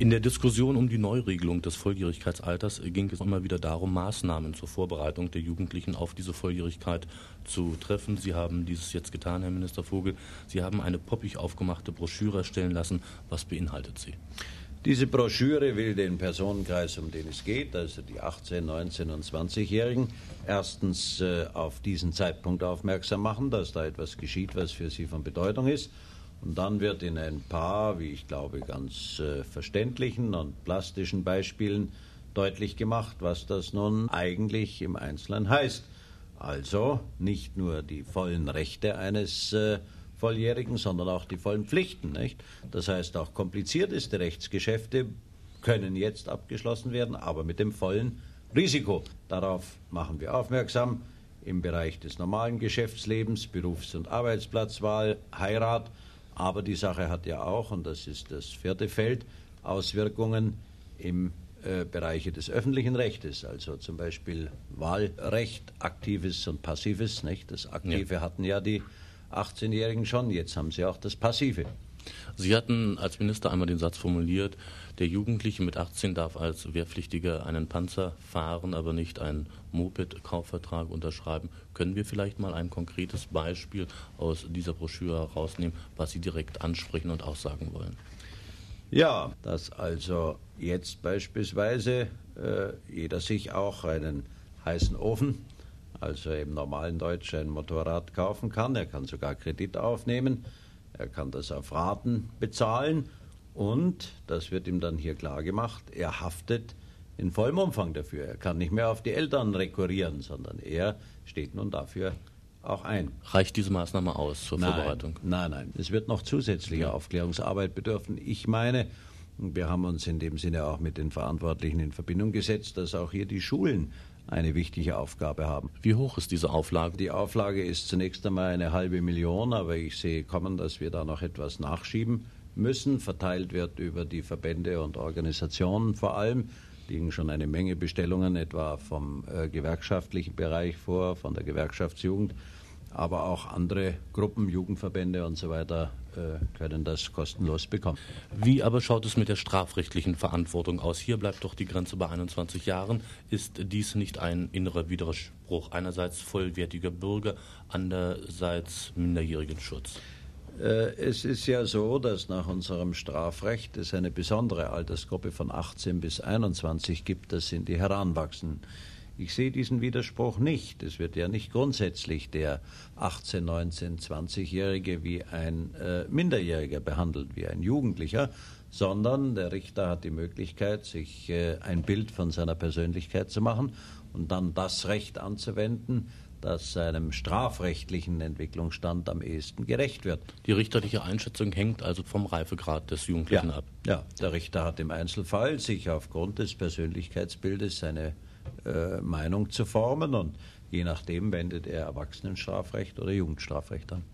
In der Diskussion um die Neuregelung des Volljährigkeitsalters ging es immer wieder darum, Maßnahmen zur Vorbereitung der Jugendlichen auf diese Volljährigkeit zu treffen. Sie haben dieses jetzt getan, Herr Minister Vogel. Sie haben eine poppig aufgemachte Broschüre erstellen lassen. Was beinhaltet sie? Diese Broschüre will den Personenkreis, um den es geht, also die 18, 19 und 20-Jährigen, erstens äh, auf diesen Zeitpunkt aufmerksam machen, dass da etwas geschieht, was für sie von Bedeutung ist und dann wird in ein paar, wie ich glaube, ganz äh, verständlichen und plastischen Beispielen deutlich gemacht, was das nun eigentlich im Einzelnen heißt. Also nicht nur die vollen Rechte eines äh, Volljährigen, sondern auch die vollen Pflichten. Nicht? Das heißt, auch komplizierteste Rechtsgeschäfte können jetzt abgeschlossen werden, aber mit dem vollen Risiko. Darauf machen wir aufmerksam im Bereich des normalen Geschäftslebens, Berufs- und Arbeitsplatzwahl, Heirat, aber die Sache hat ja auch, und das ist das vierte Feld, Auswirkungen im äh, Bereiche des öffentlichen Rechtes, also zum Beispiel Wahlrecht, aktives und passives. Nicht? Das Aktive ja. hatten ja die 18-Jährigen schon, jetzt haben sie auch das Passive. Sie hatten als Minister einmal den Satz formuliert, der Jugendliche mit 18 darf als Wehrpflichtiger einen Panzer fahren, aber nicht einen Moped-Kaufvertrag unterschreiben. Können wir vielleicht mal ein konkretes Beispiel aus dieser Broschüre herausnehmen, was Sie direkt ansprechen und aussagen wollen? Ja, dass also jetzt beispielsweise äh, jeder sich auch einen heißen Ofen, also im normalen Deutsch ein Motorrad kaufen kann. Er kann sogar Kredit aufnehmen er kann das auf Raten bezahlen und, das wird ihm dann hier klar gemacht, er haftet in vollem Umfang dafür. Er kann nicht mehr auf die Eltern rekurrieren, sondern er steht nun dafür auch ein. Reicht diese Maßnahme aus zur nein, Vorbereitung? Nein, nein. Es wird noch zusätzliche ja. Aufklärungsarbeit bedürfen. Ich meine, wir haben uns in dem Sinne auch mit den Verantwortlichen in Verbindung gesetzt, dass auch hier die Schulen eine wichtige Aufgabe haben. Wie hoch ist diese Auflage? Die Auflage ist zunächst einmal eine halbe Million, aber ich sehe kommen, dass wir da noch etwas nachschieben müssen. Verteilt wird über die Verbände und Organisationen vor allem. Liegen schon eine Menge Bestellungen, etwa vom äh, gewerkschaftlichen Bereich vor, von der Gewerkschaftsjugend aber auch andere Gruppen, Jugendverbände und so weiter äh, können das kostenlos bekommen. Wie aber schaut es mit der strafrechtlichen Verantwortung aus? Hier bleibt doch die Grenze bei 21 Jahren. Ist dies nicht ein innerer Widerspruch? Einerseits vollwertiger Bürger, andererseits minderjährigen Schutz. Äh, es ist ja so, dass nach unserem Strafrecht es eine besondere Altersgruppe von 18 bis 21 gibt. Das sind die Heranwachsenden. Ich sehe diesen Widerspruch nicht. Es wird ja nicht grundsätzlich der 18, 19, 20-Jährige wie ein äh, Minderjähriger behandelt, wie ein Jugendlicher, sondern der Richter hat die Möglichkeit, sich äh, ein Bild von seiner Persönlichkeit zu machen und dann das Recht anzuwenden, das seinem strafrechtlichen Entwicklungsstand am ehesten gerecht wird. Die richterliche Einschätzung hängt also vom Reifegrad des Jugendlichen ja, ab. Ja, der Richter hat im Einzelfall sich aufgrund des Persönlichkeitsbildes seine äh, Meinung zu formen und je nachdem wendet er Erwachsenenstrafrecht oder Jugendstrafrecht an.